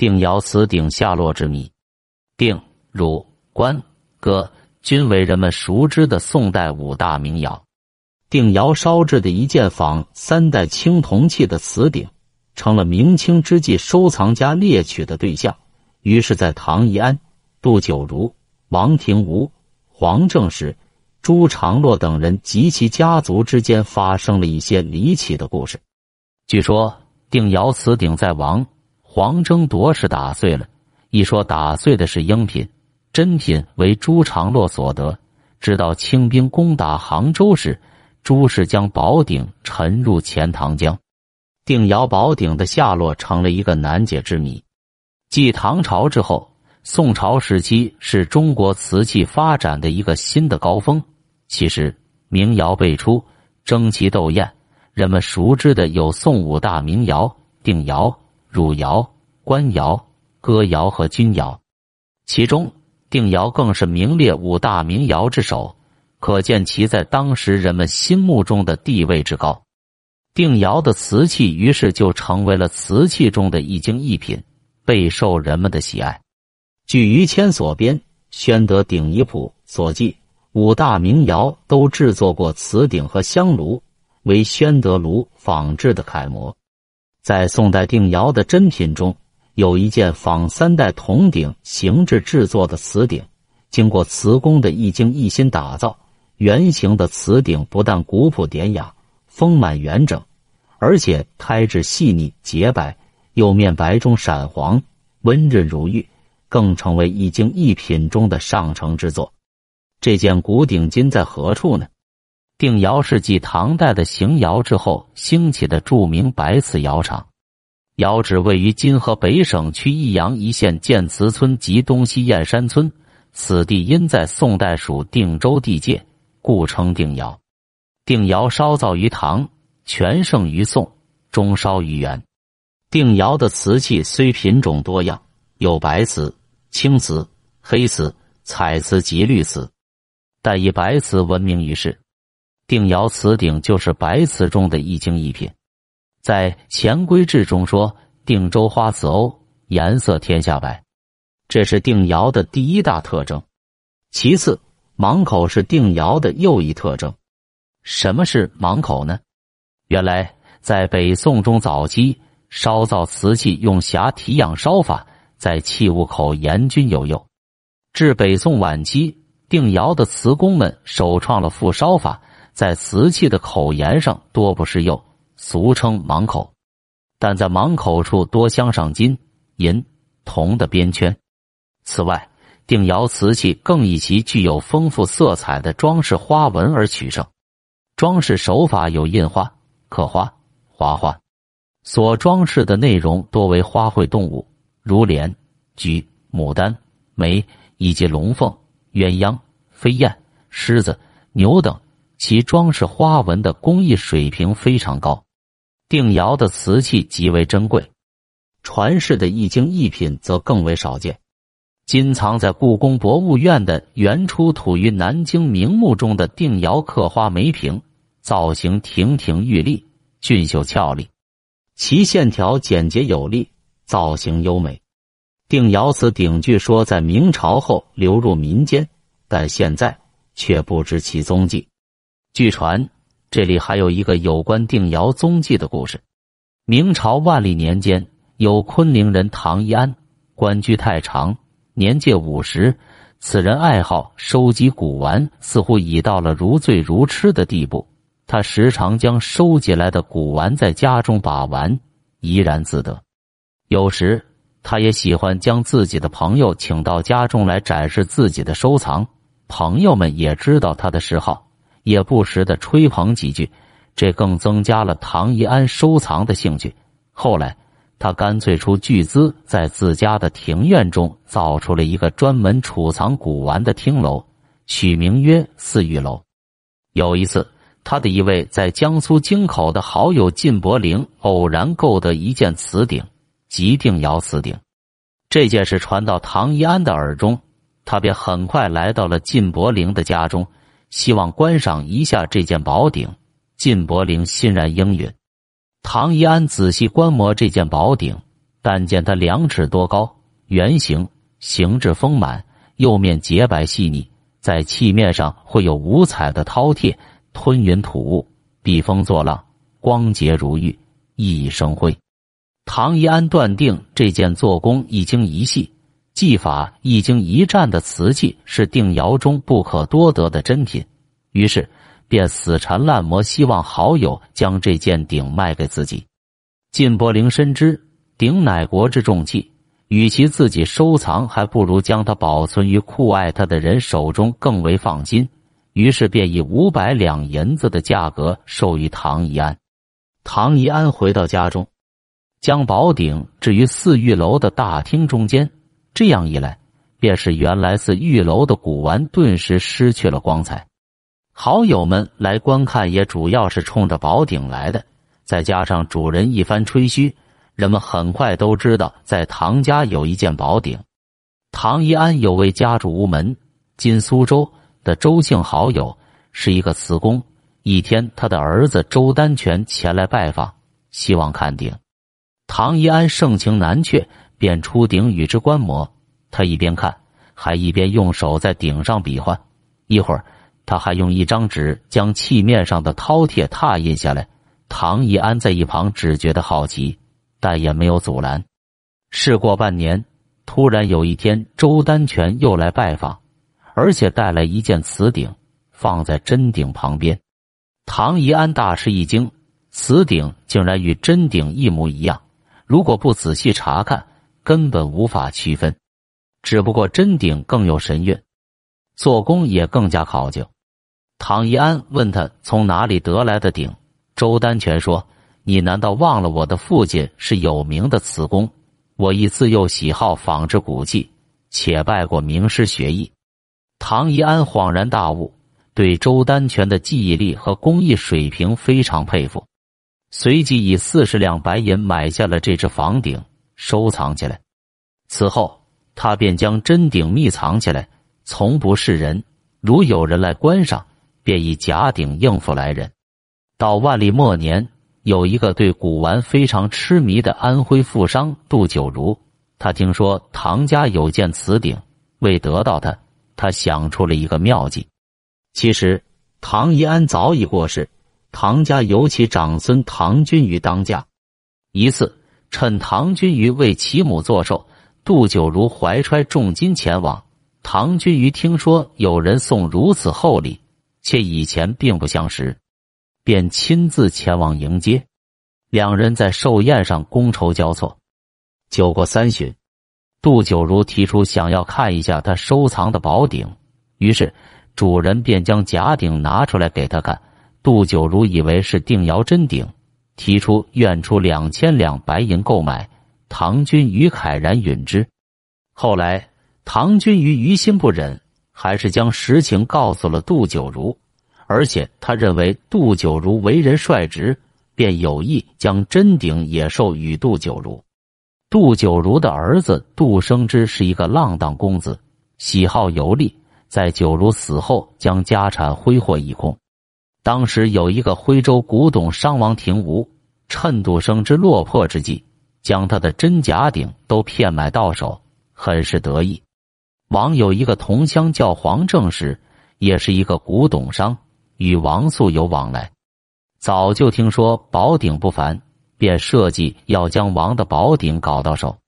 定窑瓷鼎下落之谜。定、汝、官、哥均为人们熟知的宋代五大名窑。定窑烧制的一件仿三代青铜器的瓷鼎，成了明清之际收藏家猎取的对象。于是，在唐宜安、杜九如、王廷吾、黄正时、朱常洛等人及其家族之间发生了一些离奇的故事。据说，定窑瓷鼎在王黄争夺是打碎了。一说打碎的是赝品，真品为朱常洛所得。直到清兵攻打杭州时，朱氏将宝鼎沉入钱塘江。定窑宝鼎的下落成了一个难解之谜。继唐朝之后，宋朝时期是中国瓷器发展的一个新的高峰。其实，名窑辈出，争奇斗艳。人们熟知的有宋五大名窑：定窑、汝窑、官窑、哥窑和钧窑。其中，定窑更是名列五大名窑之首，可见其在当时人们心目中的地位之高。定窑的瓷器于是就成为了瓷器中的一精一品。备受人们的喜爱。据于谦所编《宣德鼎仪谱》所记，五大名窑都制作过瓷鼎和香炉，为宣德炉仿制的楷模。在宋代定窑的珍品中，有一件仿三代铜鼎形制制作的瓷鼎，经过瓷工的一精一心打造，圆形的瓷鼎不但古朴典雅、丰满圆整，而且胎质细腻洁白。釉面白中闪黄，温润如玉，更成为一精一品中的上乘之作。这件古鼎今在何处呢？定窑是继唐代的邢窑之后兴起的著名白瓷窑厂，窑址位于今河北省区益阳一县建祠村及东西燕山村。此地因在宋代属定州地界，故称定窑。定窑烧造于唐，全盛于宋，终烧于元。定窑的瓷器虽品种多样，有白瓷、青瓷、黑瓷、彩瓷及绿瓷，但以白瓷闻名于世。定窑瓷鼎就是白瓷中的一精一品。在《乾规制》中说：“定州花瓷瓯，颜色天下白。”这是定窑的第一大特征。其次，芒口是定窑的又一特征。什么是芒口呢？原来在北宋中早期。烧造瓷器用匣提样烧法，在器物口严均有釉。至北宋晚期，定窑的瓷工们首创了复烧法，在瓷器的口沿上多不施釉，俗称芒口。但在芒口处多镶上金、银、铜的边圈。此外，定窑瓷器更以其具有丰富色彩的装饰花纹而取胜。装饰手法有印花、刻花、划花。所装饰的内容多为花卉动物，如莲、菊、牡丹、梅以及龙凤、鸳鸯、飞燕、狮子、牛等。其装饰花纹的工艺水平非常高。定窑的瓷器极为珍贵，传世的一精一品则更为少见。今藏在故宫博物院的原出土于南京明墓中的定窑刻花梅瓶，造型亭亭玉立，俊秀俏丽。其线条简洁有力，造型优美。定窑瓷鼎据说在明朝后流入民间，但现在却不知其踪迹。据传，这里还有一个有关定窑踪迹的故事。明朝万历年间，有昆明人唐一安，官居太常，年届五十。此人爱好收集古玩，似乎已到了如醉如痴的地步。他时常将收集来的古玩在家中把玩，怡然自得。有时，他也喜欢将自己的朋友请到家中来展示自己的收藏。朋友们也知道他的嗜好，也不时的吹捧几句，这更增加了唐一安收藏的兴趣。后来，他干脆出巨资，在自家的庭院中造出了一个专门储藏古玩的厅楼，取名曰“四玉楼”。有一次。他的一位在江苏京口的好友靳伯龄偶然购得一件瓷鼎，即定窑瓷鼎。这件事传到唐一安的耳中，他便很快来到了靳伯龄的家中，希望观赏一下这件宝鼎。靳伯陵欣然应允。唐一安仔细观摩这件宝鼎，但见它两尺多高，圆形，形制丰满，釉面洁白细腻，在器面上会有五彩的饕餮吞云吐雾，避风作浪，光洁如玉，熠熠生辉。唐一安断定这件做工一精一细、技法一经一战的瓷器是定窑中不可多得的珍品，于是便死缠烂磨，希望好友将这件鼎卖给自己。晋伯陵深知鼎乃国之重器，与其自己收藏，还不如将它保存于酷爱它的人手中更为放心。于是便以五百两银子的价格授予唐一安。唐一安回到家中。将宝鼎置于四玉楼的大厅中间，这样一来，便是原来寺玉楼的古玩顿时失去了光彩。好友们来观看，也主要是冲着宝鼎来的。再加上主人一番吹嘘，人们很快都知道，在唐家有一件宝鼎。唐一安有位家住吴门（今苏州）的周姓好友，是一个瓷工。一天，他的儿子周丹泉前来拜访，希望看鼎。唐一安盛情难却，便出鼎与之观摩。他一边看，还一边用手在鼎上比划。一会儿，他还用一张纸将器面上的饕餮拓印下来。唐一安在一旁只觉得好奇，但也没有阻拦。事过半年，突然有一天，周丹泉又来拜访，而且带来一件瓷鼎，放在真鼎旁边。唐一安大吃一惊，瓷鼎竟然与真鼎一模一样。如果不仔细查看，根本无法区分。只不过真鼎更有神韵，做工也更加考究。唐一安问他从哪里得来的鼎，周丹泉说：“你难道忘了我的父亲是有名的瓷工？我亦自幼喜好仿制古器，且拜过名师学艺。”唐一安恍然大悟，对周丹泉的记忆力和工艺水平非常佩服。随即以四十两白银买下了这只房鼎，收藏起来。此后，他便将真鼎密藏起来，从不示人。如有人来观赏，便以假鼎应付来人。到万历末年，有一个对古玩非常痴迷的安徽富商杜九如，他听说唐家有件瓷鼎，为得到它，他想出了一个妙计。其实，唐一安早已过世。唐家由其长孙唐君瑜当家。一次，趁唐君瑜为其母做寿，杜九如怀揣重金前往。唐君瑜听说有人送如此厚礼，且以前并不相识，便亲自前往迎接。两人在寿宴上觥筹交错。酒过三巡，杜九如提出想要看一下他收藏的宝鼎，于是主人便将假鼎拿出来给他看。杜九如以为是定窑真鼎，提出愿出两千两白银购买。唐军于慨然允之。后来，唐军于于心不忍，还是将实情告诉了杜九如，而且他认为杜九如为人率直，便有意将真鼎也授予杜九如。杜九如的儿子杜生之是一个浪荡公子，喜好游历，在九如死后，将家产挥霍一空。当时有一个徽州古董商王廷吾，趁杜生之落魄之际，将他的真假鼎都骗买到手，很是得意。王有一个同乡叫黄正时，也是一个古董商，与王素有往来，早就听说宝鼎不凡，便设计要将王的宝鼎搞到手。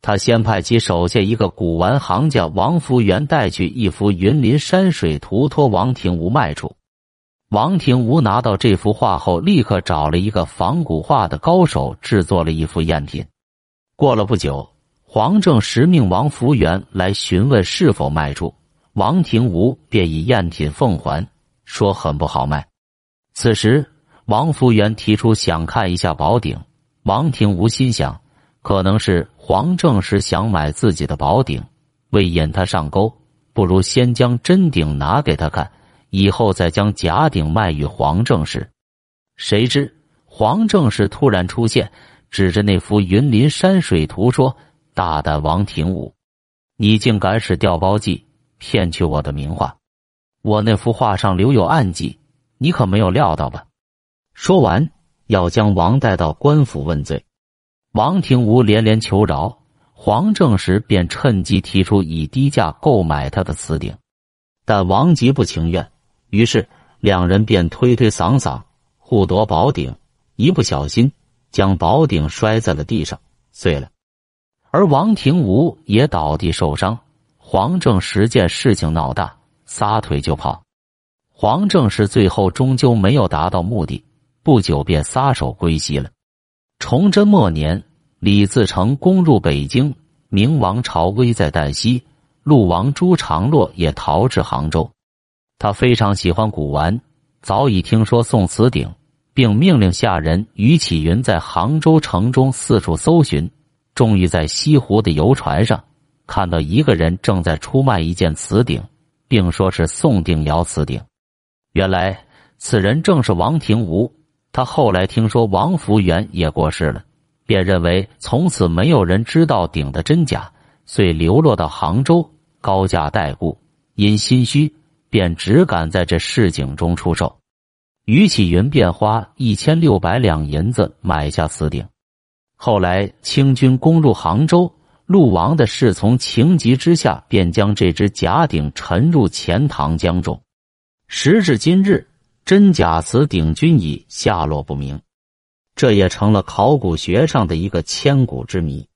他先派其手下一个古玩行家王福元带去一幅云林山水图，托王廷吾卖出。王廷吾拿到这幅画后，立刻找了一个仿古画的高手制作了一幅赝品。过了不久，黄正实命王福元来询问是否卖出，王廷吾便以赝品奉还，说很不好卖。此时，王福元提出想看一下宝鼎。王廷吾心想，可能是黄正时想买自己的宝鼎，为引他上钩，不如先将真鼎拿给他看。以后再将假鼎卖与黄正时，谁知黄正时突然出现，指着那幅云林山水图说：“大胆王廷武，你竟敢使调包计骗取我的名画！我那幅画上留有暗记，你可没有料到吧？”说完，要将王带到官府问罪。王廷武连连求饶，黄正时便趁机提出以低价购买他的瓷鼎，但王极不情愿，于是两人便推推搡搡，互夺宝鼎，一不小心将宝鼎摔在了地上，碎了，而王廷武也倒地受伤。黄正实见事情闹大，撒腿就跑。黄正实最后终究没有达到目的，不久便撒手归西了。崇祯末年，李自成攻入北京，明王朝危在旦夕。陆王朱常洛也逃至杭州。他非常喜欢古玩，早已听说宋瓷鼎，并命令下人于启云在杭州城中四处搜寻，终于在西湖的游船上。看到一个人正在出卖一件瓷鼎，并说是宋定窑瓷鼎。原来此人正是王廷吾。他后来听说王福元也过世了，便认为从此没有人知道鼎的真假，遂流落到杭州，高价待雇。因心虚，便只敢在这市井中出售。于启云便花一千六百两银子买下此鼎。后来清军攻入杭州。陆王的侍从情急之下，便将这只假鼎沉入钱塘江中。时至今日，真假瓷鼎均已下落不明，这也成了考古学上的一个千古之谜。